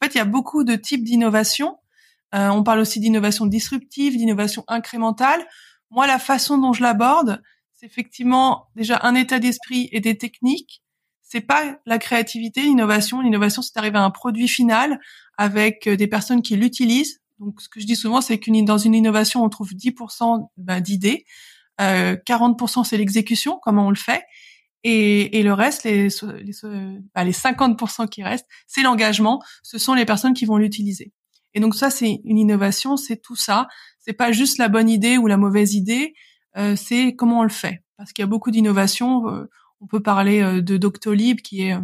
En fait, il y a beaucoup de types d'innovation. Euh, on parle aussi d'innovation disruptive, d'innovation incrémentale. Moi, la façon dont je l'aborde, c'est effectivement déjà un état d'esprit et des techniques. C'est pas la créativité, l'innovation. L'innovation, c'est d'arriver à un produit final avec euh, des personnes qui l'utilisent. Donc, ce que je dis souvent, c'est qu'une dans une innovation, on trouve 10% bah, d'idées, euh, 40% c'est l'exécution, comment on le fait, et, et le reste, les, les, bah, les 50% qui restent, c'est l'engagement. Ce sont les personnes qui vont l'utiliser. Et donc ça, c'est une innovation, c'est tout ça. C'est pas juste la bonne idée ou la mauvaise idée, euh, c'est comment on le fait. Parce qu'il y a beaucoup d'innovations. Euh, on peut parler euh, de Doctolib, qui est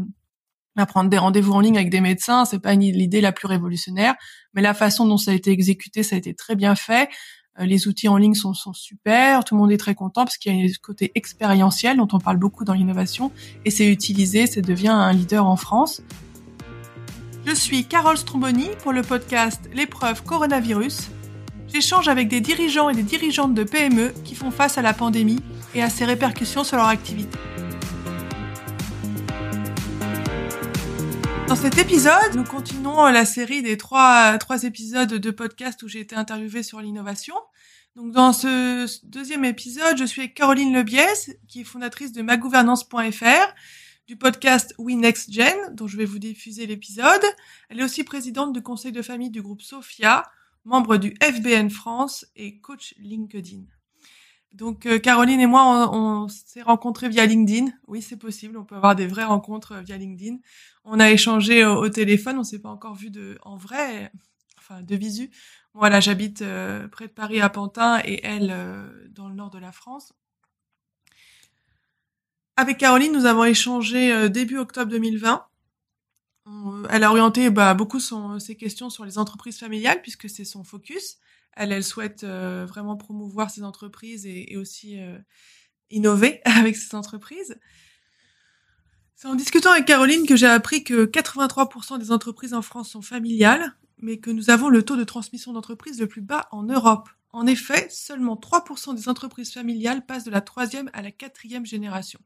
à prendre des rendez-vous en ligne avec des médecins. C'est pas l'idée la plus révolutionnaire, mais la façon dont ça a été exécuté, ça a été très bien fait. Les outils en ligne sont, sont super, tout le monde est très content parce qu'il y a ce côté expérientiel dont on parle beaucoup dans l'innovation et c'est utilisé, ça devient un leader en France. Je suis Carole Stromboni pour le podcast L'épreuve coronavirus. J'échange avec des dirigeants et des dirigeantes de PME qui font face à la pandémie et à ses répercussions sur leur activité. Dans cet épisode, nous continuons la série des trois, trois épisodes de podcast où j'ai été interviewée sur l'innovation. Donc, dans ce deuxième épisode, je suis avec Caroline Lebiez, qui est fondatrice de magouvernance.fr du podcast We Next Gen, dont je vais vous diffuser l'épisode. Elle est aussi présidente du conseil de famille du groupe Sophia, membre du FBN France et coach LinkedIn. Donc euh, Caroline et moi, on, s'est rencontrés via LinkedIn. Oui, c'est possible. On peut avoir des vraies rencontres euh, via LinkedIn. On a échangé au, téléphone. On s'est pas encore vu de en vrai, enfin de visu. Voilà, j'habite euh, près de Paris à Pantin et elle dans le nord de la France. Avec Caroline, nous avons échangé euh, début octobre 2020. Elle a orienté bah, beaucoup son, ses questions sur les entreprises familiales puisque c'est son focus. Elle, elle souhaite euh, vraiment promouvoir ces entreprises et, aussi euh, innover avec ces entreprises. C'est en discutant avec Caroline que j'ai appris que 83% des entreprises en France sont familiales, mais que nous avons le taux de transmission d'entreprise le plus bas en Europe. En effet, seulement 3% des entreprises familiales passent de la troisième à la quatrième génération.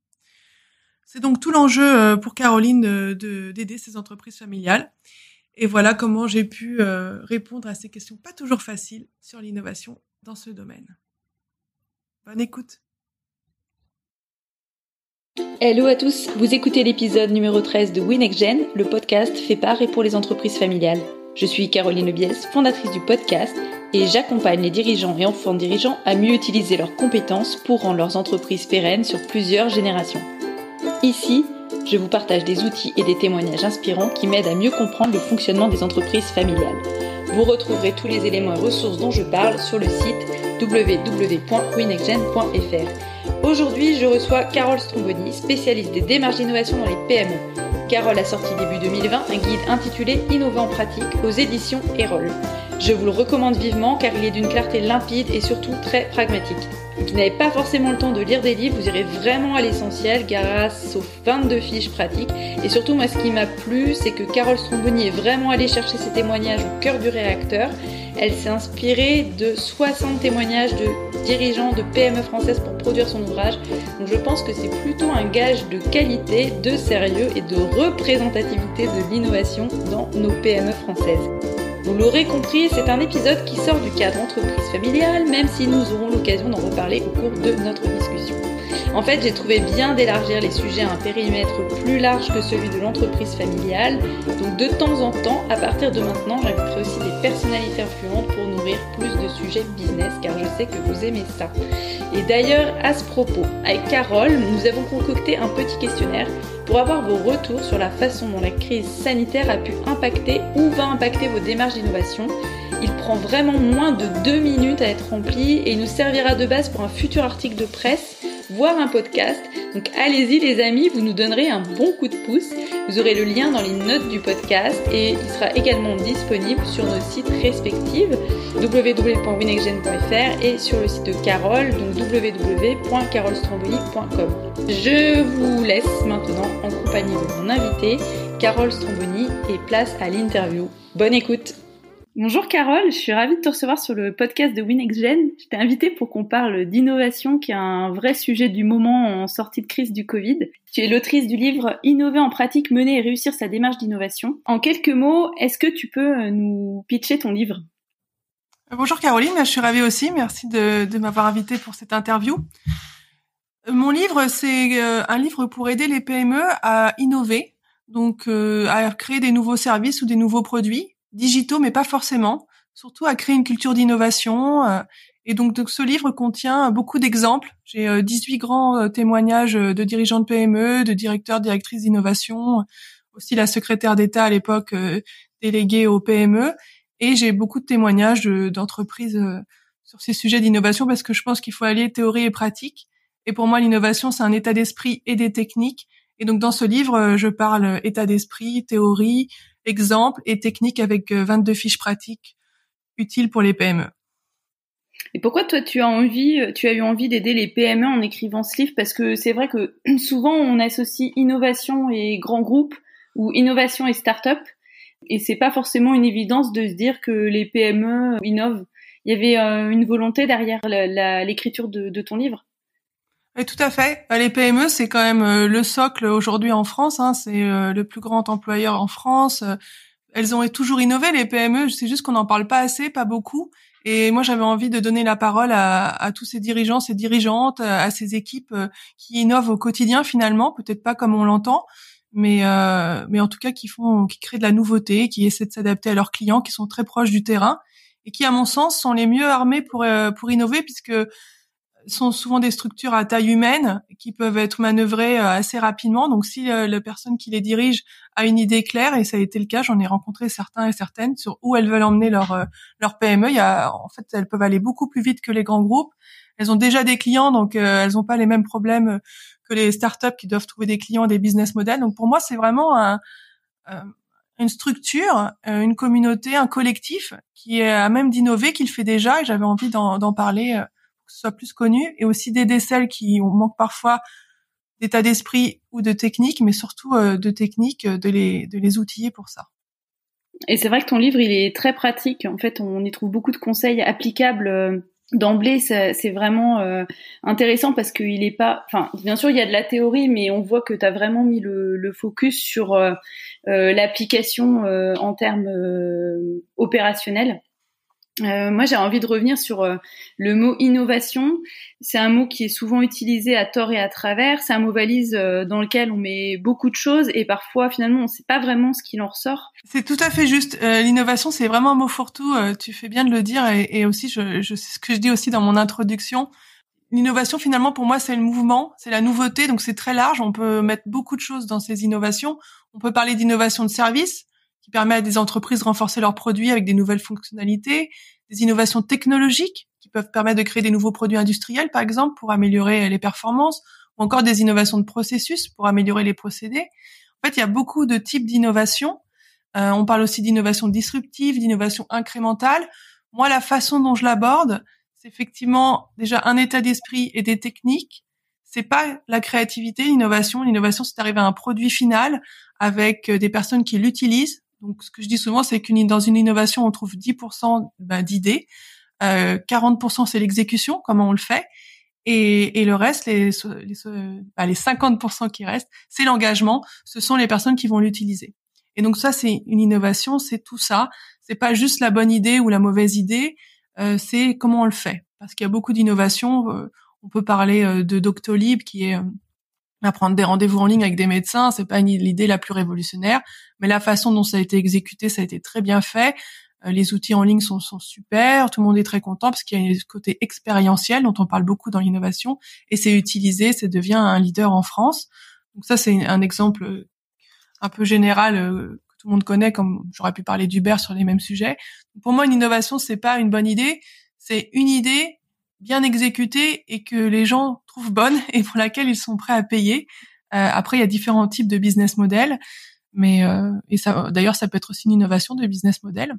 C'est donc tout l'enjeu euh, pour Caroline de d'aider ces entreprises familiales. Et voilà comment j'ai pu euh, répondre à ces questions pas toujours faciles sur l'innovation dans ce domaine. Bonne écoute. Hello à tous, vous écoutez l'épisode numéro 13 de WinExGen, le podcast fait par et pour les entreprises familiales. Je suis Caroline Lebiès, fondatrice du podcast, et j'accompagne les dirigeants et enfants dirigeants à mieux utiliser leurs compétences pour rendre leurs entreprises pérennes sur plusieurs générations. Ici, je vous partage des outils et des témoignages inspirants qui m'aident à mieux comprendre le fonctionnement des entreprises familiales. Vous retrouverez tous les éléments et ressources dont je parle sur le site www.winexgen.fr. Aujourd'hui, je reçois Carole Stromboni, spécialiste des démarches d'innovation dans les PME. Carole a sorti début 2020 un guide intitulé Innovant pratique aux éditions Erol. Je vous le recommande vivement car il est d'une clarté limpide et surtout très pragmatique. Vous n'avez pas forcément le temps de lire des livres, vous irez vraiment à l'essentiel grâce aux 22 fiches pratiques. Et surtout, moi, ce qui m'a plu, c'est que Carole Stromboni est vraiment allée chercher ses témoignages au cœur du réacteur. Elle s'est inspirée de 60 témoignages de dirigeants de PME françaises pour produire son ouvrage. Donc je pense que c'est plutôt un gage de qualité, de sérieux et de représentativité de l'innovation dans nos PME françaises. Vous l'aurez compris, c'est un épisode qui sort du cadre entreprise familiale, même si nous aurons l'occasion d'en reparler au cours de notre discussion. En fait, j'ai trouvé bien d'élargir les sujets à un périmètre plus large que celui de l'entreprise familiale. Donc de temps en temps, à partir de maintenant, j'inviterai aussi des influentes pour nourrir plus de sujets business, car je sais que vous aimez ça. Et d'ailleurs, à ce propos, avec Carole, nous avons concocté un petit questionnaire pour avoir vos retours sur la façon dont la crise sanitaire a pu impacter ou va impacter vos démarches d'innovation. Il prend vraiment moins de deux minutes à être rempli et il nous servira de base pour un futur article de presse voire un podcast. Donc allez-y les amis, vous nous donnerez un bon coup de pouce. Vous aurez le lien dans les notes du podcast et il sera également disponible sur nos sites respectifs www.winexgen.fr et sur le site de Carole, donc www.carolstromboni.com. Je vous laisse maintenant en compagnie de mon invité, Carole Stromboni, et place à l'interview. Bonne écoute Bonjour Carole, je suis ravie de te recevoir sur le podcast de WinXGen. Je t'ai invité pour qu'on parle d'innovation qui est un vrai sujet du moment en sortie de crise du Covid. Tu es l'autrice du livre Innover en pratique, mener et réussir sa démarche d'innovation. En quelques mots, est-ce que tu peux nous pitcher ton livre? Bonjour Caroline, je suis ravie aussi. Merci de, m'avoir invité pour cette interview. Mon livre, c'est euh, un livre pour aider les PME à innover, donc euh, à créer des nouveaux services ou des nouveaux produits digitaux, mais pas forcément, surtout à créer une culture d'innovation. Euh, et donc, ce livre contient beaucoup d'exemples. J'ai 18 grands témoignages de dirigeants de PME, de directeurs, directrices d'innovation, aussi la secrétaire d'État à l'époque déléguée aux PME. Et j'ai beaucoup de témoignages d'entreprises sur ces sujets d'innovation parce que je pense qu'il faut aller théorie et pratique. Et pour moi, l'innovation, c'est un état d'esprit et des techniques. Et donc, dans ce livre, euh, je parle euh, état d'esprit, théorie, exemple et technique avec 22 euh, fiches pratiques utiles pour les PME. Et pourquoi toi tu as envie, tu as eu envie d'aider les PME en écrivant ce livre? Parce que c'est vrai que souvent on associe innovation et grands groupes ou innovation et start-up, et c'est pas forcément une évidence de se dire que les PME innovent. Il y avait une volonté derrière l'écriture de ton livre? Oui, tout à fait. Bah, les PME, c'est quand même euh, le socle aujourd'hui en France. Hein. C'est euh, le plus grand employeur en France. Euh, elles ont toujours innové, les PME. C'est juste qu'on n'en parle pas assez, pas beaucoup. Et moi, j'avais envie de donner la parole à, tous ces dirigeants, ces dirigeantes, à ces équipes qui innovent au quotidien finalement, peut-être pas comme on l'entend, mais mais en tout cas qui font, qui créent de la nouveauté, qui essaient de s'adapter à leurs clients, qui sont très proches du terrain et qui, à mon sens, sont les mieux armés pour pour innover, puisque sont souvent des structures à taille humaine qui peuvent être manœuvrées euh, assez rapidement. Donc, si euh, la personne qui les dirige a une idée claire, et ça a été le cas, j'en ai rencontré certains et certaines sur où elles veulent emmener leur euh, leur PME. Il y a, en fait, elles peuvent aller beaucoup plus vite que les grands groupes. Elles ont déjà des clients, donc elles n'ont pas les mêmes problèmes que les startups qui doivent trouver des clients, des business models. Donc, pour moi, c'est vraiment un, une structure, une communauté, un collectif qui est à même d'innover, qui le fait déjà, et j'avais envie d'en parler soit plus connu et aussi d'aider celles qui manquent parfois d'état d'esprit ou de technique, mais surtout euh, de technique, de les, de les outiller pour ça. Et c'est vrai que ton livre, il est très pratique. En fait, on y trouve beaucoup de conseils applicables euh, d'emblée. C'est vraiment euh, intéressant parce qu'il est pas. Enfin, bien sûr, il y a de la théorie, mais on voit que tu as vraiment mis le focus sur l'application en termes opérationnels. Euh, moi, j'ai envie de revenir sur euh, le mot innovation. C'est un mot qui est souvent utilisé à tort et à travers. C'est un mot valise euh, dans lequel on met beaucoup de choses et parfois, finalement, on ne sait pas vraiment ce qu'il en ressort. C'est tout à fait juste. L'innovation, c'est vraiment un mot fourre-tout. tu fais bien de le dire et, et aussi, je, je, ce que je dis aussi dans mon introduction. L'innovation, finalement, pour moi, c'est le mouvement, c'est la nouveauté. Donc, c'est très large. On peut mettre beaucoup de choses dans ces innovations. On peut parler d'innovation de service qui permet à des entreprises de renforcer leurs produits avec des nouvelles fonctionnalités, des innovations technologiques qui peuvent permettre de créer des nouveaux produits industriels, par exemple, pour améliorer les performances, ou encore des innovations de processus pour améliorer les procédés. En fait, il y a beaucoup de types d'innovations. Euh, on parle aussi d'innovation disruptive, d'innovation incrémentale. Moi, la façon dont je l'aborde, c'est effectivement déjà un état d'esprit et des techniques. C'est pas la créativité, l'innovation. L'innovation, c'est d'arriver à un produit final avec euh, des personnes qui l'utilisent, donc, ce que je dis souvent, c'est qu'une dans une innovation, on trouve 10% ben, d'idées, euh, 40% c'est l'exécution, comment on le fait, et, et le reste, les, les, ben, les 50% qui restent, c'est l'engagement. Ce sont les personnes qui vont l'utiliser. Et donc ça, c'est une innovation, c'est tout ça. C'est pas juste la bonne idée ou la mauvaise idée, euh, c'est comment on le fait. Parce qu'il y a beaucoup d'innovations. Euh, on peut parler euh, de Doctolib, qui est prendre des rendez-vous en ligne avec des médecins, c'est pas l'idée la plus révolutionnaire, mais la façon dont ça a été exécuté, ça a été très bien fait. Euh, les outils en ligne sont, super, tout le monde est très content parce qu'il y a un côté expérientiel dont on parle beaucoup dans l'innovation et c'est utilisé, ça devient un leader en France. Donc ça, c'est un exemple un peu général euh, que tout le monde connaît, comme j'aurais pu parler d'Uber sur les mêmes sujets. Pour moi, une innovation, c'est pas une bonne idée, c'est une idée bien exécutée et que les gens trouvent bonne et pour laquelle ils sont prêts à payer. Euh, après, il y a différents types de business models, mais euh, et ça, d'ailleurs, ça peut être aussi une innovation de business model.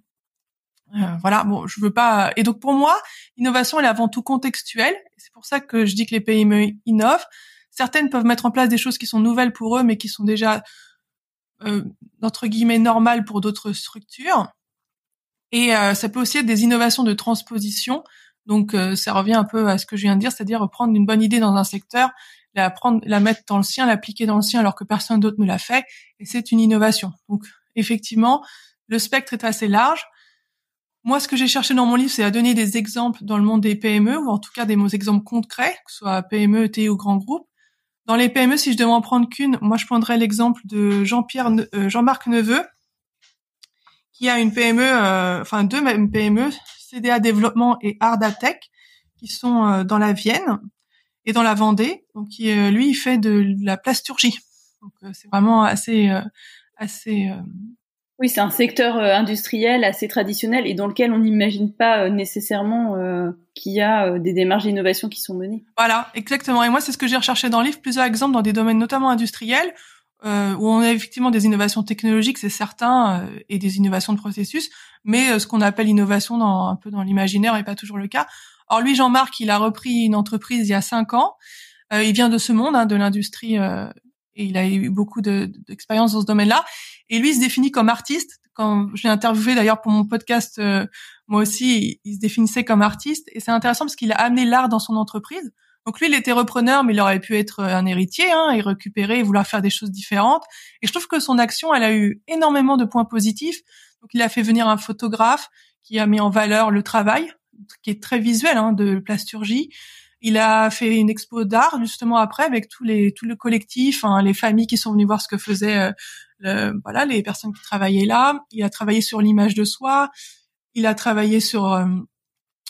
Euh, voilà, bon, je veux pas. Et donc pour moi, l'innovation, elle est avant tout contextuelle. C'est pour ça que je dis que les PME innovent. Certaines peuvent mettre en place des choses qui sont nouvelles pour eux, mais qui sont déjà euh, entre guillemets normales pour d'autres structures. Et ça peut aussi être des innovations de transposition. Donc ça revient un peu à ce que je viens de dire, c'est-à-dire prendre une bonne idée dans un secteur, la prendre, la mettre dans le sien, l'appliquer dans le sien alors que personne d'autre ne l'a fait, et c'est une innovation. Donc effectivement, le spectre est assez large. Moi, ce que j'ai cherché dans mon livre, c'est à donner des exemples dans le monde des PME, ou en tout cas des exemples concrets, que ce soit PME, TI ou grand groupe. Dans les PME, si je devais en prendre qu'une, moi, je prendrais l'exemple de Jean-Pierre, euh, Jean-Marc Neveu, qui a une PME, euh, enfin deux PME, CDA Développement et Ardatech, qui sont euh, dans la Vienne et dans la Vendée. Donc, qui, lui, il fait de la plasturgie. Donc, c'est vraiment assez, assez oui, c'est un secteur euh, industriel assez traditionnel et dans lequel on n'imagine pas euh, nécessairement euh, qu'il y a des démarches d'innovation qui sont menées. Voilà, exactement. Et moi, c'est ce que j'ai recherché dans le livre, plusieurs exemples dans des domaines notamment industriels, où on a effectivement des innovations technologiques, c'est certain, et des innovations de processus, mais ce qu'on appelle innovation dans, un peu dans l'imaginaire n'est pas toujours le cas. Or, lui, Jean-Marc, il a repris une entreprise il y a cinq ans. il vient de ce monde, hein, de l'industrie et il a eu beaucoup d'expérience dans ce domaine-là. Et lui, il se définit comme artiste. Quand je l'ai interviewé d'ailleurs pour mon podcast, euh, moi aussi, il, se définissait comme artiste. Et c'est intéressant parce qu'il a amené l'art dans son entreprise. Donc lui, il était repreneur, mais il aurait pu être un héritier hein, et récupérer et vouloir faire des choses différentes. Et je trouve que son action, elle a eu énormément de points positifs. Donc il a fait venir un photographe qui a mis en valeur le travail, qui est très visuel, hein, de plasturgie. Il a fait une expo d'art justement après avec tous les tout le collectif, hein, les familles qui sont venues voir ce que faisaient euh, voilà les personnes qui travaillaient là. Il a travaillé sur l'image de soi. Il a travaillé sur euh,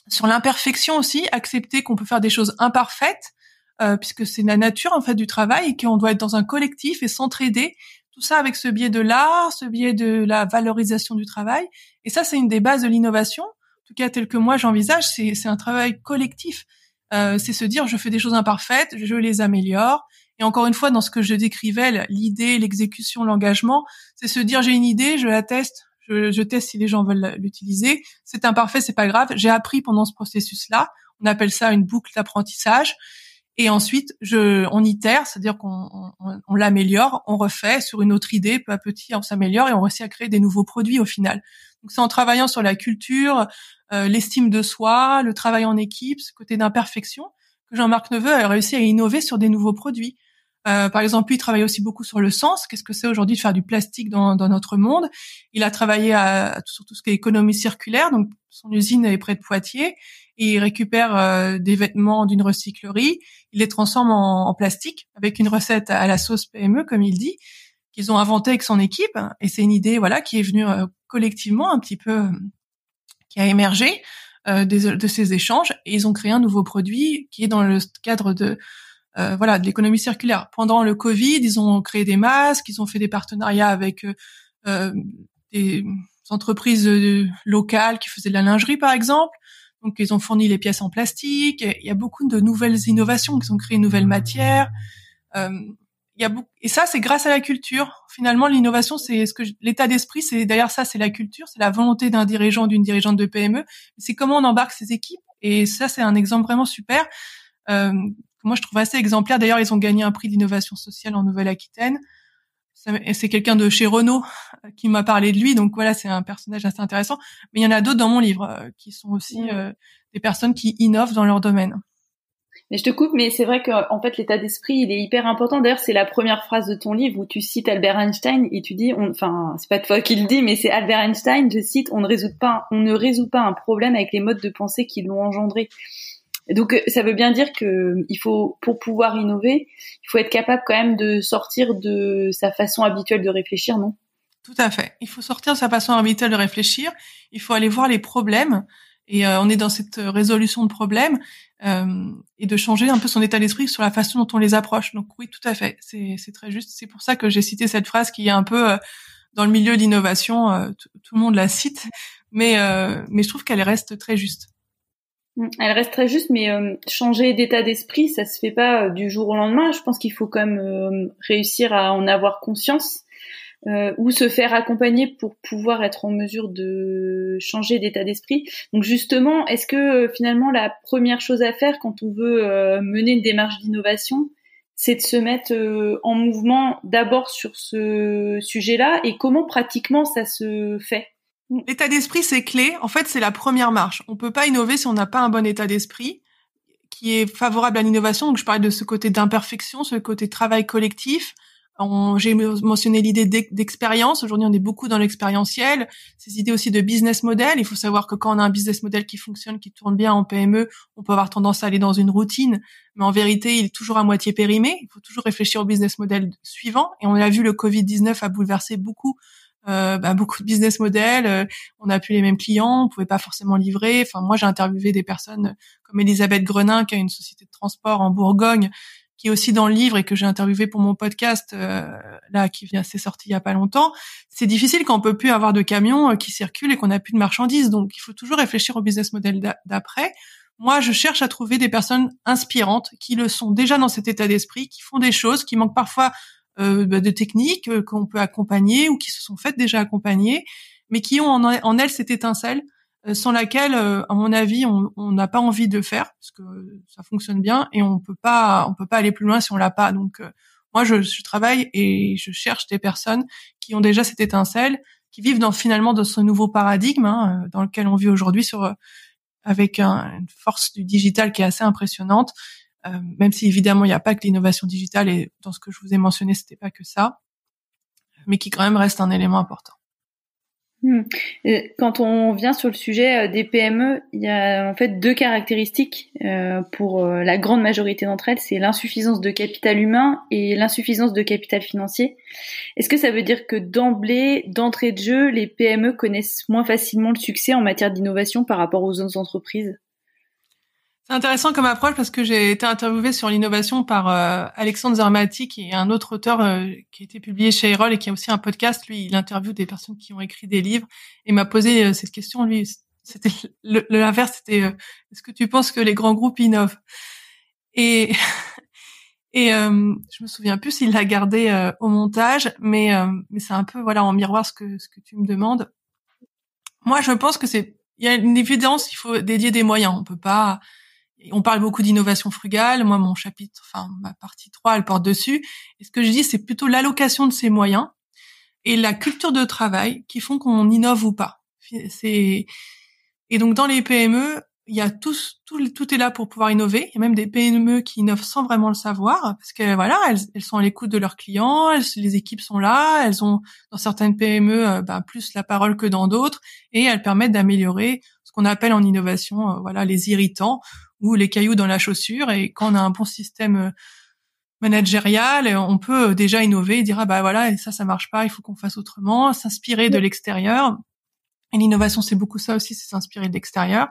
sur l'imperfection aussi, accepter qu'on peut faire des choses imparfaites euh, puisque c'est la nature en fait du travail et qu'on doit être dans un collectif et s'entraider. Tout ça avec ce biais de l'art, ce biais de la valorisation du travail. Et ça, c'est une des bases de l'innovation. En tout cas, tel que moi j'envisage, c'est un travail collectif. Euh, c'est se dire je fais des choses imparfaites, je les améliore. Et encore une fois, dans ce que je décrivais, l'idée, l'exécution, l'engagement, c'est se dire j'ai une idée, je la teste, je, je teste si les gens veulent l'utiliser. C'est imparfait, c'est pas grave. J'ai appris pendant ce processus-là. On appelle ça une boucle d'apprentissage. Et ensuite, je, on itère, c'est-à-dire qu'on on, l'améliore, on refait sur une autre idée, peu à petit, on s'améliore et on réussit à créer des nouveaux produits au final. Donc c'est en travaillant sur la culture, euh, l'estime de soi, le travail en équipe, ce côté d'imperfection, que Jean-Marc Neveu a réussi à innover sur des nouveaux produits. Euh, par exemple, lui, il travaille aussi beaucoup sur le sens. Qu'est-ce que c'est aujourd'hui de faire du plastique dans, dans, notre monde? Il a travaillé à, sur tout ce qui est économie circulaire. Donc, son usine est près de Poitiers. Et il récupère euh, des vêtements d'une recyclerie. Il les transforme en, en, plastique avec une recette à la sauce PME, comme il dit, qu'ils ont inventé avec son équipe. Et c'est une idée, voilà, qui est venue collectivement un petit peu qui a émergé euh, de ces échanges et ils ont créé un nouveau produit qui est dans le cadre de euh, voilà de l'économie circulaire. Pendant le Covid, ils ont créé des masques, ils ont fait des partenariats avec euh, des entreprises locales qui faisaient de la lingerie par exemple. Donc ils ont fourni les pièces en plastique. il y a beaucoup de nouvelles innovations qui ont créé une nouvelle matière. Euh, il y a beaucoup, et ça c'est grâce à la culture. Finalement, l'innovation c'est ce que l'état d'esprit, c'est d'ailleurs ça c'est la culture, c'est la volonté d'un dirigeant d'une dirigeante de PME. C'est comment on embarque ses équipes et ça c'est un exemple vraiment super. Euh, moi je trouve assez exemplaire. D'ailleurs, ils ont gagné un prix d'innovation sociale en Nouvelle-Aquitaine. C'est quelqu'un de chez Renault euh, qui m'a parlé de lui, donc voilà, c'est un personnage assez intéressant. Mais il y en a d'autres dans mon livre euh, qui sont aussi euh, des personnes qui innovent dans leur domaine. Mais je te coupe, mais c'est vrai qu'en fait l'état d'esprit il est hyper important. D'ailleurs, c'est la première phrase de ton livre où tu cites Albert Einstein et tu dis, on, enfin c'est pas toi qui le dis, mais c'est Albert Einstein. Je cite, on ne résout pas, on ne résout pas un problème avec les modes de pensée qui l'ont engendré. Donc ça veut bien dire que il faut, pour pouvoir innover, il faut être capable quand même de sortir de sa façon habituelle de réfléchir, non? Tout à fait. Il faut sortir de sa façon habituelle de réfléchir. Il faut aller voir les problèmes et euh, on est dans cette résolution de problèmes euh, et de changer un peu son état d'esprit sur la façon dont on les approche. Donc oui, tout à fait, c'est très juste. C'est pour ça que j'ai cité cette phrase qui est un peu euh, dans le milieu de l'innovation, euh, tout le monde la cite, mais mais je trouve qu'elle reste très juste. Mmh, elle reste très juste, mais changer d'état d'esprit, ça se fait pas du jour au lendemain. Je pense qu'il faut quand même réussir à en avoir conscience euh, ou se faire accompagner pour pouvoir être en mesure de changer d'état d'esprit. Donc justement, est-ce que euh, finalement la première chose à faire quand on veut euh, mener une démarche d'innovation, c'est de se mettre en mouvement d'abord sur ce sujet-là? Et comment pratiquement ça se fait? Mm. L'état d'esprit, c'est clé. En fait, c'est la première marche. On peut pas innover si on n'a pas un bon état d'esprit qui est favorable à l'innovation. Donc, je parlais de ce côté d'imperfection, ce côté travail collectif. J'ai mentionné l'idée d'expérience. Aujourd'hui, on est beaucoup dans l'expérientiel. Ces idées aussi de business model. Il faut savoir que quand on a un business model qui fonctionne, qui tourne bien en PME, on peut avoir tendance à aller dans une routine. Mais en vérité, il est toujours à moitié périmé. Il faut toujours réfléchir au business model suivant. Et on a vu, le Covid-19 a bouleversé beaucoup euh, bah, beaucoup de business models. Euh, on n'a plus les mêmes clients, on pouvait pas forcément livrer. Enfin, moi, j'ai interviewé des personnes comme Elisabeth Grenin, qui a une société de transport en Bourgogne, qui est aussi dans le livre et que j'ai interviewé pour mon podcast euh, là, qui vient s'est sorti il y a pas longtemps. C'est difficile quand on peut plus avoir de camions qui circulent et qu'on n'a plus de marchandises. Donc, il faut toujours réfléchir au business model d'après. Moi, je cherche à trouver des personnes inspirantes qui le sont déjà dans cet état d'esprit, qui font des choses, qui manquent parfois euh, de techniques euh, qu'on peut accompagner ou qui se sont faites déjà accompagner, mais qui ont en, elles cette étincelle euh, sans laquelle, à mon avis, on n'a pas envie de faire parce que ça fonctionne bien et on peut pas, on peut pas aller plus loin si on l'a pas. Donc moi, je, je, travaille et je cherche des personnes qui ont déjà cette étincelle, qui vivent dans finalement dans ce nouveau paradigme hein, dans lequel on vit aujourd'hui sur avec une force du digital qui est assez impressionnante euh, même si évidemment il n'y a pas que l'innovation digitale et dans ce que je vous ai mentionné, c'était pas que ça, mais qui quand même reste un élément important. Hmm. Quand on vient sur le sujet euh, des PME, il y a en fait deux caractéristiques euh, pour la grande majorité d'entre elles, c'est l'insuffisance de capital humain et l'insuffisance de capital financier. Est-ce que ça veut dire que d'emblée, d'entrée de jeu, les PME connaissent moins facilement le succès en matière d'innovation par rapport aux autres entreprises? Intéressant comme approche parce que j'ai été interviewée sur l'innovation par euh, Alexandre Zermati, qui est un autre auteur euh, qui a été publié chez Erol et qui a aussi un podcast. Lui, il interviewe des personnes qui ont écrit des livres et m'a posé euh, cette question. Lui, c'était l'inverse. C'était est-ce que tu penses que les grands groupes innovent? Et et je me souviens plus s'il l'a gardé au montage, mais mais c'est un peu voilà en miroir ce que ce que tu me demandes. Moi, je pense que c'est il y a une évidence. Il faut dédier des moyens. On peut pas on parle beaucoup d'innovation frugale. Moi, mon chapitre, enfin ma partie 3, elle porte dessus. Et ce que je dis, c'est plutôt l'allocation de ces moyens et la culture de travail qui font qu'on innove ou pas. C'est et donc dans les PME, il y a tous, tout, tout est là pour pouvoir innover. Il y a même des PME qui innovent sans vraiment le savoir parce que voilà, elles, sont à l'écoute de leurs clients, les équipes sont là, elles ont dans certaines PME euh, bah, plus la parole que dans d'autres et elles permettent d'améliorer ce qu'on appelle en innovation, euh, voilà, les irritants ou les cailloux dans la chaussure. Et quand on a un bon système euh, managérial, on peut euh, déjà innover et dire ah bah voilà, et ça ça marche pas, il faut qu'on fasse autrement, s'inspirer de l'extérieur. Et l'innovation c'est beaucoup ça aussi, c'est s'inspirer de l'extérieur.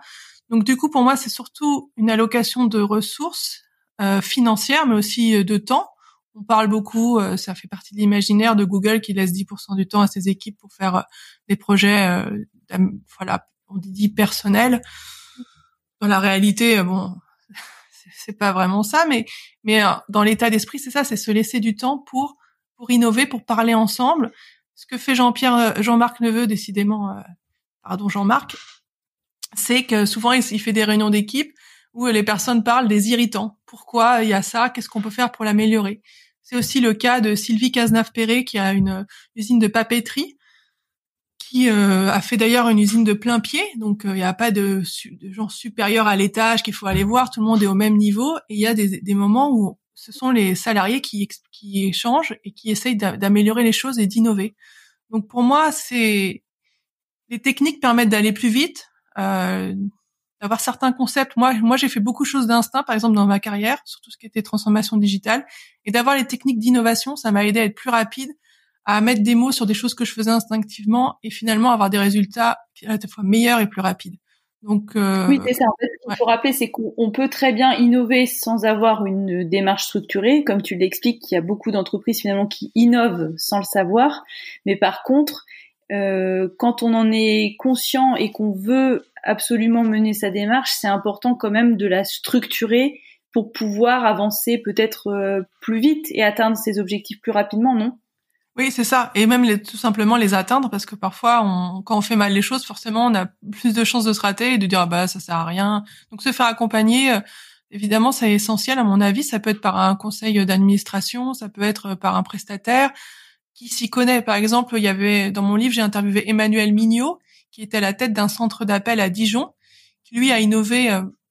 Donc du coup pour moi c'est surtout une allocation de ressources euh, financières, mais aussi de temps. On parle beaucoup, ça fait partie de l'imaginaire de Google qui laisse 10% du temps à ses équipes pour faire des projets, voilà, on dit personnels dans la réalité, euh, bon, c'est pas vraiment ça, mais mais euh, dans l'état d'esprit, c'est ça, c'est se laisser du temps pour pour innover, pour parler ensemble. Ce que fait Jean-Pierre, euh, Jean-Marc Neveu, décidément, pardon Jean-Marc, c'est que souvent il, fait des réunions d'équipe où les personnes parlent des irritants. Pourquoi il y a ça? Qu'est-ce qu'on peut faire pour l'améliorer? C'est aussi le cas de Sylvie Cazenave-Perret qui a une usine de papeterie qui euh, a fait d'ailleurs une usine de plein pied, donc il euh, n'y a pas de, de gens supérieurs à l'étage qu'il faut aller voir, tout le monde est au même niveau, et il y a des, des, moments où ce sont les salariés qui, qui échangent et qui essayent d'améliorer les choses et d'innover. Donc pour moi, c'est les techniques permettent d'aller plus vite, euh, d'avoir certains concepts. Moi, moi, j'ai fait beaucoup de choses d'instinct, par exemple dans ma carrière, sur tout ce qui était transformation digitale, et d'avoir les techniques d'innovation, ça m'a aidé à être plus rapide à mettre des mots sur des choses que je faisais instinctivement et finalement avoir des résultats à la fois meilleurs et plus rapides. Donc euh, oui, c'est ça. En fait, ce qu'il faut rappeler, c'est qu'on peut très bien innover sans avoir une démarche structurée, comme tu l'expliques. Il y a beaucoup d'entreprises finalement qui innovent sans le savoir, mais par contre, euh, quand on en est conscient et qu'on veut absolument mener sa démarche, c'est important quand même de la structurer pour pouvoir avancer peut-être euh, plus vite et atteindre ses objectifs plus rapidement, non? Oui, c'est ça. Et même les, tout simplement les atteindre, parce que parfois, on, quand on fait mal les choses, forcément, on a plus de chances de se rater et de dire ah bah ça sert à rien. Donc se faire accompagner, euh, évidemment, c'est essentiel à mon avis. Ça peut être par un conseil d'administration, ça peut être par un prestataire qui s'y connaît. Par exemple, il y avait dans mon livre, j'ai interviewé Emmanuel Mignot, qui était à la tête d'un centre d'appel à Dijon, qui lui a innové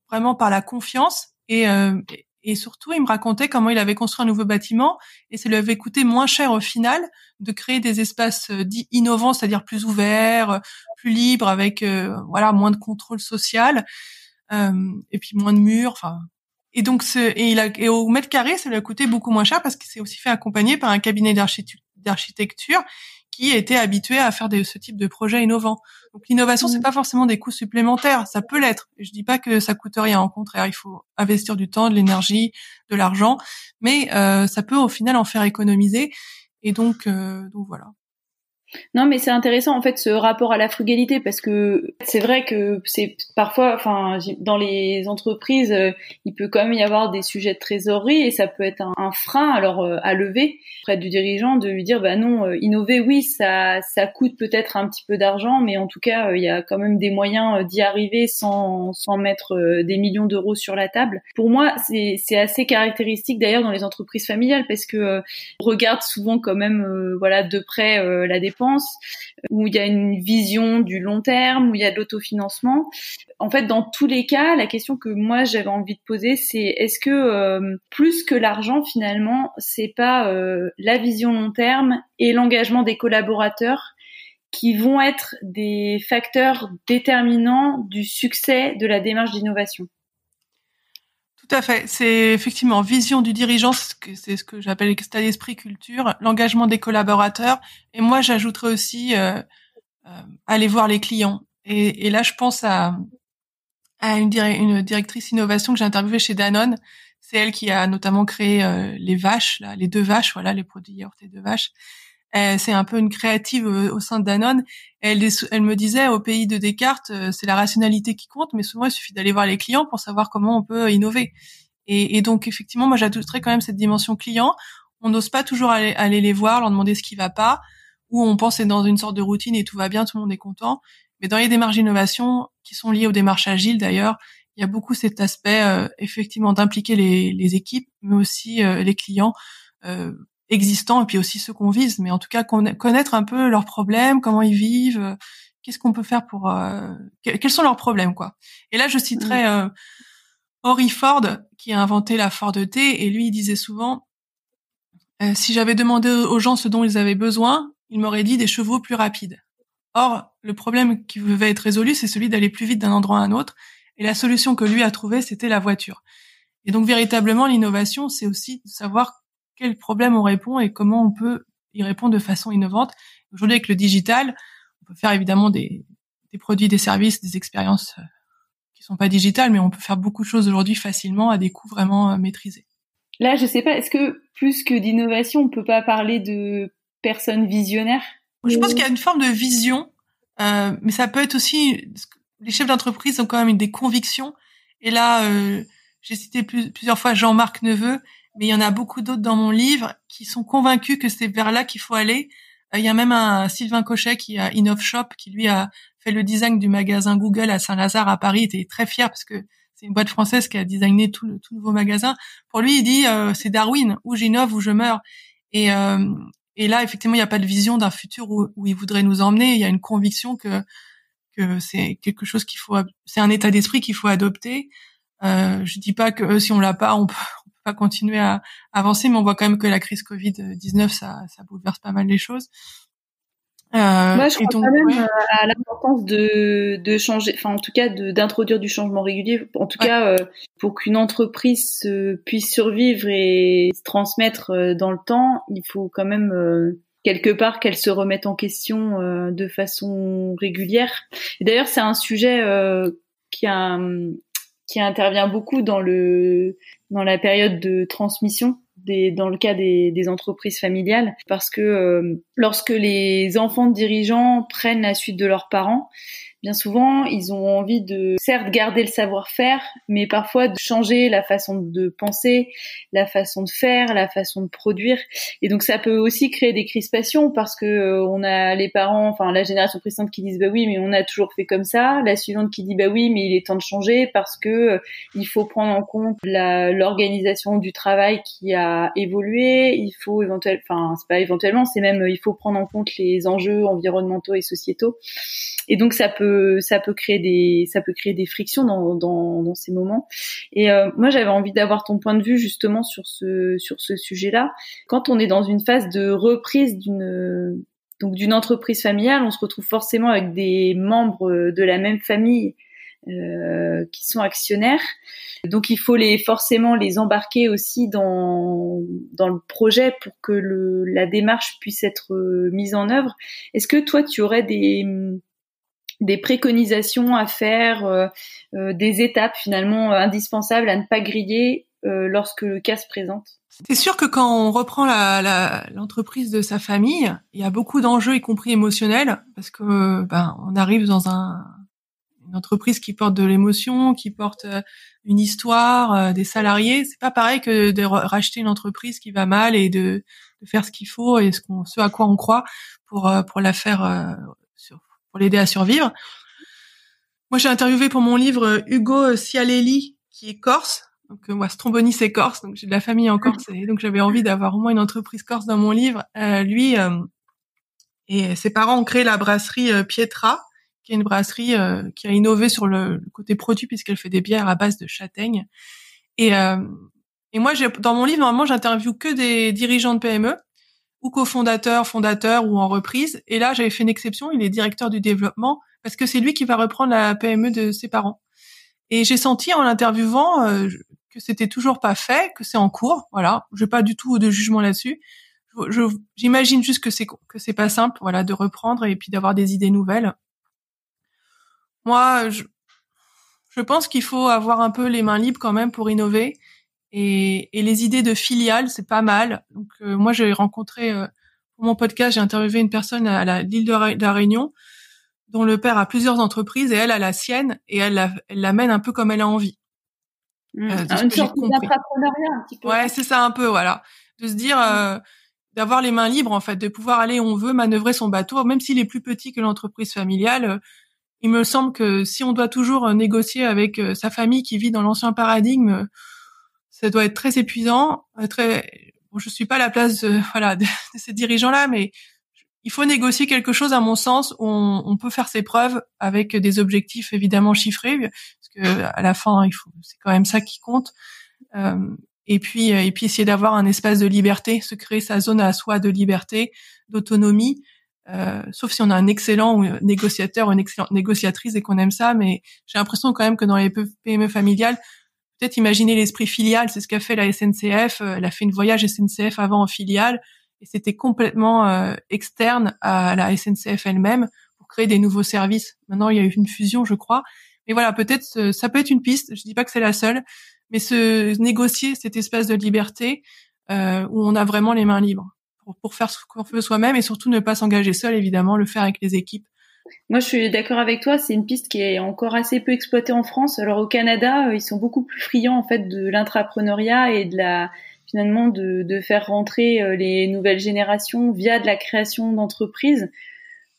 vraiment par la confiance et, et surtout, il me racontait comment il avait construit un nouveau bâtiment et ça lui avait coûté moins cher au final de créer des espaces euh, dits innovants, c'est-à-dire plus ouverts, euh, plus libres, avec euh, voilà moins de contrôle social et puis moins de murs. Enfin, et donc ce, et il a et au mètre carré, ça lui a coûté beaucoup moins cher parce qu'il s'est aussi fait accompagner par un cabinet d'architecture qui était habitué à faire de, ce type de projet innovant. Donc l'innovation, c'est mmh. pas forcément des coûts supplémentaires, ça peut l'être. Je dis pas que ça coûte rien, au contraire, il faut investir du temps, de l'énergie, de l'argent, mais euh, ça peut au final en faire économiser. Et donc, euh, donc voilà. Non, mais c'est intéressant en fait ce rapport à la frugalité parce que c'est vrai que c'est parfois, enfin, dans les entreprises, euh, il peut quand même y avoir des sujets de trésorerie et ça peut être un, frein alors euh, à lever près du dirigeant de lui dire bah non, euh, innover oui, ça ça coûte peut-être un petit peu d'argent, mais en tout cas il y a quand même des moyens d'y arriver sans sans mettre des millions d'euros sur la table. Pour moi, c'est c'est assez caractéristique d'ailleurs dans les entreprises familiales parce que on regarde souvent quand même voilà de près la dépense où il y a une vision du long terme, où il y a de l'autofinancement. En fait, dans tous les cas, la question que moi j'avais envie de poser, c'est est-ce que euh, plus que l'argent finalement, c'est pas euh, la vision long terme et l'engagement des collaborateurs qui vont être des facteurs déterminants du succès de la démarche d'innovation? Tout à fait. C'est effectivement vision du dirigeant, c'est ce que j'appelle l'état d'esprit culture, l'engagement des collaborateurs. Et moi, j'ajouterais aussi euh, euh, aller voir les clients. Et, là, je pense à, une, directrice innovation que j'ai interviewée chez Danone. C'est elle qui a notamment créé euh, les vaches, les deux vaches, voilà, les produits yaourt et deux vaches. Euh, c'est un peu une créative au, sein de Danone. Elle, elle me disait, au pays de Descartes, euh, c'est la rationalité qui compte, mais souvent il suffit d'aller voir les clients pour savoir comment on peut innover. Et, et donc effectivement, moi j'ajouterais quand même cette dimension client. On n'ose pas toujours aller, aller, les voir, leur demander ce qui va pas, ou on pense être dans une sorte de routine et tout va bien, tout le monde est content. Mais dans les démarches d'innovation, qui sont liées aux démarches agiles d'ailleurs, il y a beaucoup cet aspect euh, effectivement d'impliquer les, les, équipes, mais aussi les clients euh, existants et puis aussi ceux qu'on vise, mais en tout cas connaître un peu leurs problèmes, comment ils vivent, euh, qu'est-ce qu'on peut faire pour, euh, quels sont leurs problèmes quoi. Et là, je citerai euh, Henry Ford qui a inventé la Ford T et lui il disait souvent si j'avais demandé aux gens ce dont ils avaient besoin, il m'aurait dit des chevaux plus rapides. Or, le problème qui devait être résolu, c'est celui d'aller plus vite d'un endroit à un autre. Et la solution que lui a trouvée, c'était la voiture. Et donc, véritablement, l'innovation, c'est aussi de savoir quel problème on répond et comment on peut y répondre de façon innovante. Aujourd'hui, avec le digital, on peut faire évidemment des, des produits, des services, des expériences euh, qui sont pas digitales, mais on peut faire beaucoup de choses aujourd'hui facilement à des coûts vraiment euh, maîtrisés. Là, je sais pas, est-ce que plus que d'innovation, on peut pas parler de personnes visionnaires? Je pense qu'il y a une forme de vision, euh, mais ça peut être aussi les chefs d'entreprise ont quand même des convictions. Et là, euh, j'ai cité plusieurs fois Jean-Marc Neveu, mais il y en a beaucoup d'autres dans mon livre qui sont convaincus que c'est vers là qu'il faut aller. Euh, il y a même un Sylvain Cochet qui a InnovShop qui lui a fait le design du magasin Google à Saint-Lazare à Paris. Il était très fier parce que c'est une boîte française qui a designé tout le tout nouveau magasin. Pour lui, il dit euh, c'est Darwin, où j'innove, où je meurs. Et, euh, et là, effectivement, il n'y a pas de vision d'un futur où, où, il voudrait nous emmener. Il y a une conviction que que c'est quelque chose qu'il faut, c'est un état d'esprit qu'il faut adopter. Euh, je dis pas que si on l'a pas, on peut, pas continuer à avancer, mais on voit quand même que la crise Covid 19 ça, ça bouleverse pas mal les choses. Euh, Moi, je crois quand même euh, à l'importance de, de changer, enfin en tout cas d'introduire du changement régulier. En tout cas, euh, pour qu'une entreprise puisse survivre et se transmettre euh, dans le temps, il faut quand même quelque part qu'elle se remette en question de façon régulière. D'ailleurs, c'est un sujet qui a qui intervient beaucoup dans le dans la période de transmission des, dans le cas des, entreprises familiales parce que euh, lorsque les enfants de dirigeants prennent la suite de leurs parents bien souvent, ils ont envie de, certes, garder le savoir-faire, mais parfois de changer la façon de penser, la façon de faire, la façon de produire. Et donc, ça peut aussi créer des crispations parce que euh, on a les parents, enfin, la génération précédente qui disent, bah oui, mais on a toujours fait comme ça. La suivante qui dit, bah oui, mais il est temps de changer parce que euh, il faut prendre en compte l'organisation du travail qui a évolué. Il faut éventuellement, enfin, c'est pas éventuellement, c'est même, il faut prendre en compte les enjeux environnementaux et sociétaux. Et donc ça peut ça peut créer des ça peut créer des frictions dans dans, dans ces moments. Et euh, moi j'avais envie d'avoir ton point de vue justement sur ce sur ce sujet-là. Quand on est dans une phase de reprise d'une donc d'une entreprise familiale, on se retrouve forcément avec des membres de la même famille euh, qui sont actionnaires. Donc il faut les forcément les embarquer aussi dans dans le projet pour que le, la démarche puisse être mise en œuvre. Est-ce que toi tu aurais des des préconisations à faire, euh, euh, des étapes finalement euh, indispensables à ne pas griller lorsque le cas se présente C'est sûr que quand on reprend l'entreprise la, de sa famille, il y a beaucoup d'enjeux, y compris émotionnels, parce que ben, on arrive dans un, une entreprise qui porte de l'émotion, qui porte une histoire, des salariés. C'est pas pareil que de racheter une entreprise qui va mal et de, de faire ce qu'il faut et ce, ce à quoi on croit pour pour la faire pour l'aider à survivre. Moi, j'ai interviewé pour mon livre euh, Hugo Cialelli, qui est corse. Donc, euh, moi, Stromboni, c'est corse. Donc, j'ai de la famille en Corse. Et donc, j'avais envie d'avoir au moins une entreprise corse dans mon livre. Euh, lui et ses parents ont créé la brasserie Pietra, qui est une brasserie qui a innové sur le, côté produit puisqu'elle fait des bières à base de châtaigne. Et, et moi, dans mon livre, normalement, j'interviewe que des dirigeants de PME ou cofondateur, fondateur ou en reprise. Et là, j'avais fait une exception. Il est directeur du développement parce que c'est lui qui va reprendre la PME de ses parents. Et j'ai senti en l'interviewant euh, que c'était toujours pas fait, que c'est en cours. Voilà, j'ai pas du tout de jugement là-dessus. J'imagine juste que c'est que c'est pas simple, voilà, de reprendre et puis d'avoir des idées nouvelles. Moi, je, je pense qu'il faut avoir un peu les mains libres quand même pour innover et, et les idées de filiales, c'est pas mal. Donc euh, moi, j'ai rencontré euh, pour mon podcast, j'ai interviewé une personne à l'île de, la Réunion dont le père a plusieurs entreprises et elle a la sienne et elle l'amène un peu comme elle a envie. Mmh. Euh, une sorte d'entrepreneuriat un petit peu. Ouais, c'est ça un peu, voilà, de se dire. Euh, d'avoir les mains libres en fait, de pouvoir aller où on veut, manœuvrer son bateau, même s'il est plus petit que l'entreprise familiale. il me semble que si on doit toujours négocier avec sa famille qui vit dans l'ancien paradigme, ça doit être très épuisant. Euh, très, bon, je suis pas à la place de, voilà de, ces dirigeants-là, mais il faut négocier quelque chose, à mon sens, où on, on, peut faire ses preuves avec des objectifs évidemment chiffrés, parce que à la fin, il faut, c'est quand même ça qui compte. Euh, et puis, euh, et puis essayer d'avoir un espace de liberté, se créer sa zone à soi de liberté, d'autonomie. Euh, sauf si on a un excellent négociateur une excellente négociatrice et qu'on aime ça, mais j'ai l'impression quand même que dans les PME familiales, peut-être imaginer l'esprit filial, c'est ce qu'a fait la SNCF. Euh, elle a fait une voyage SNCF avant en filiale et c'était complètement euh, externe à la SNCF elle-même pour créer des nouveaux services. Maintenant, il y a eu une fusion, je crois. Mais voilà, peut-être euh, ça peut être une piste. Je dis pas que c'est la seule, mais se négocier cet espace de liberté euh, où on a vraiment les mains libres pour, pour faire ce qu'on veut soi-même et surtout ne pas s'engager seul, évidemment, le faire avec les équipes moi, je suis d'accord avec toi. C'est une piste qui est encore assez peu exploitée en France. Alors au Canada, euh, ils sont beaucoup plus friands en fait de l'intrapreneuriat et de la finalement de, faire rentrer euh, les nouvelles générations via de la création d'entreprises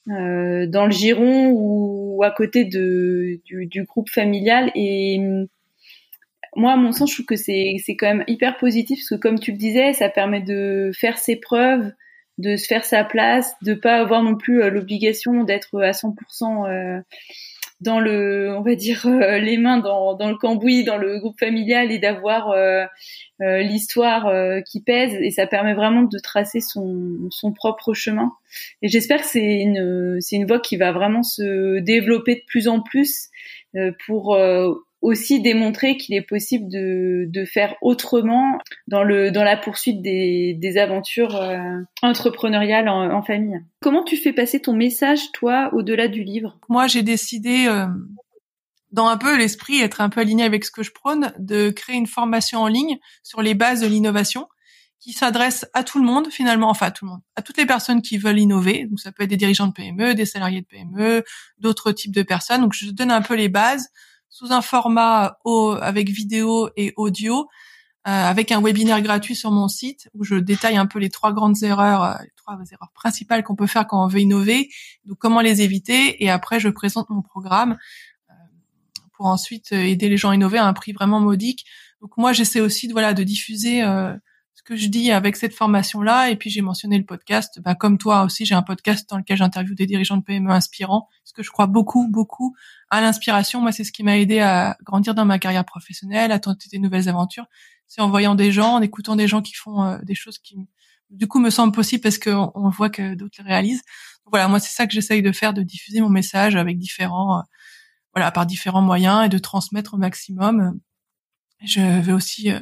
euh, dans le giron ou à côté de, du, du groupe familial. Et mm, moi, à mon sens, je trouve que c'est quand même hyper positif parce que comme tu le disais, ça permet de faire ses preuves de se faire sa place, de pas avoir non plus euh, l'obligation d'être à 100% euh, dans le, on va dire, euh, les mains dans, dans le cambouis, dans le groupe familial et d'avoir l'histoire qui pèse. Et ça permet vraiment de tracer son, son propre chemin. Et j'espère que c'est une, c'est une voie qui va vraiment se développer de plus en plus pour aussi démontrer qu'il est possible de, de, faire autrement dans le dans la poursuite des, des aventures euh, entrepreneuriales en, en, famille. Comment tu fais passer ton message toi au-delà du livre? Moi, j'ai décidé euh, dans un peu l'esprit être un peu aligné avec ce que je prône de créer une formation en ligne sur les bases de l'innovation qui s'adresse à tout le monde finalement, enfin à tout le monde, à toutes les personnes qui veulent innover. Donc ça peut être des dirigeants de PME, des salariés de PME, d'autres types de personnes. Donc je donne un peu les bases sous un format avec vidéo et audio, euh, avec un webinaire gratuit sur mon site où je détaille un peu les trois grandes erreurs, euh, les trois erreurs principales qu'on peut faire quand on veut innover, donc comment les éviter. Et après je présente mon programme euh, pour ensuite aider les gens à innover à un prix vraiment modique. Donc moi j'essaie aussi de voilà de diffuser que je dis avec cette formation-là. Et puis j'ai mentionné le podcast. Bah, comme toi aussi, j'ai un podcast dans lequel j'interviewe des dirigeants de PME inspirants, parce que je crois beaucoup, beaucoup à l'inspiration. Moi, c'est ce qui m'a aidé à grandir dans ma carrière professionnelle, à tenter des nouvelles aventures. C'est en voyant des gens, en écoutant des gens qui font euh, des choses qui, du coup, me semblent possibles parce qu'on on voit que d'autres réalisent. voilà, moi, c'est ça que j'essaye de faire, de diffuser mon message avec différents, euh, voilà, par différents moyens et de transmettre au maximum. Je vais aussi euh,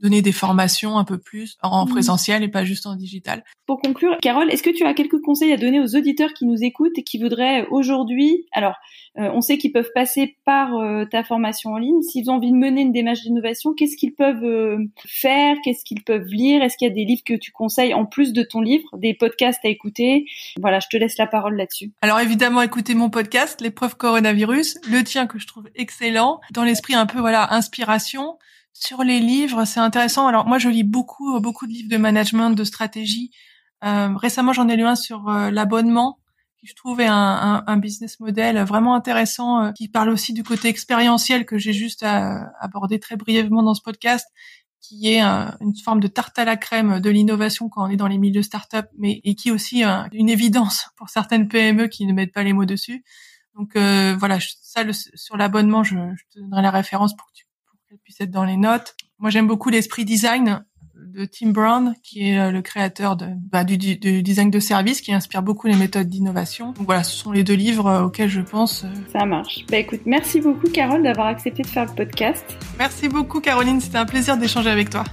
donner des formations un peu plus en mmh. présentiel et pas juste en digital. Pour conclure, Carole, est-ce que tu as quelques conseils à donner aux auditeurs qui nous écoutent et qui voudraient aujourd'hui, alors euh, on sait qu'ils peuvent passer par euh, ta formation en ligne, s'ils ont envie de mener une démarche d'innovation, qu'est-ce qu'ils peuvent euh, faire, qu'est-ce qu'ils peuvent lire, est-ce qu'il y a des livres que tu conseilles en plus de ton livre, des podcasts à écouter? Voilà, je te laisse la parole là-dessus. Alors évidemment, écoutez mon podcast, l'épreuve coronavirus, le tien que je trouve excellent, dans l'esprit un peu voilà inspiration. Sur les livres, c'est intéressant. Alors moi, je lis beaucoup, beaucoup de livres de management, de stratégie. Euh, récemment, j'en ai lu un sur euh, l'abonnement, qui je trouve est un, un, business model vraiment intéressant, euh, qui parle aussi du côté expérientiel que j'ai juste abordé très brièvement dans ce podcast, qui est une forme de tarte à la crème de l'innovation quand on est dans les milieux start-up, mais et qui est aussi une évidence pour certaines PME qui ne mettent pas les mots dessus. Donc voilà, ça sur l'abonnement, je, je, te donnerai la référence pour que tu puisse être dans les notes. Moi, j'aime beaucoup l'esprit design de Tim Brown, qui est euh, le créateur de, bah, du, du, design de service, qui inspire beaucoup les méthodes d'innovation. Donc voilà, ce sont les deux livres euh, auxquels je pense. Euh. Ça marche. Bah écoute, merci beaucoup Carole d'avoir accepté de faire le podcast. Merci beaucoup Caroline, c'était un plaisir d'échanger avec toi.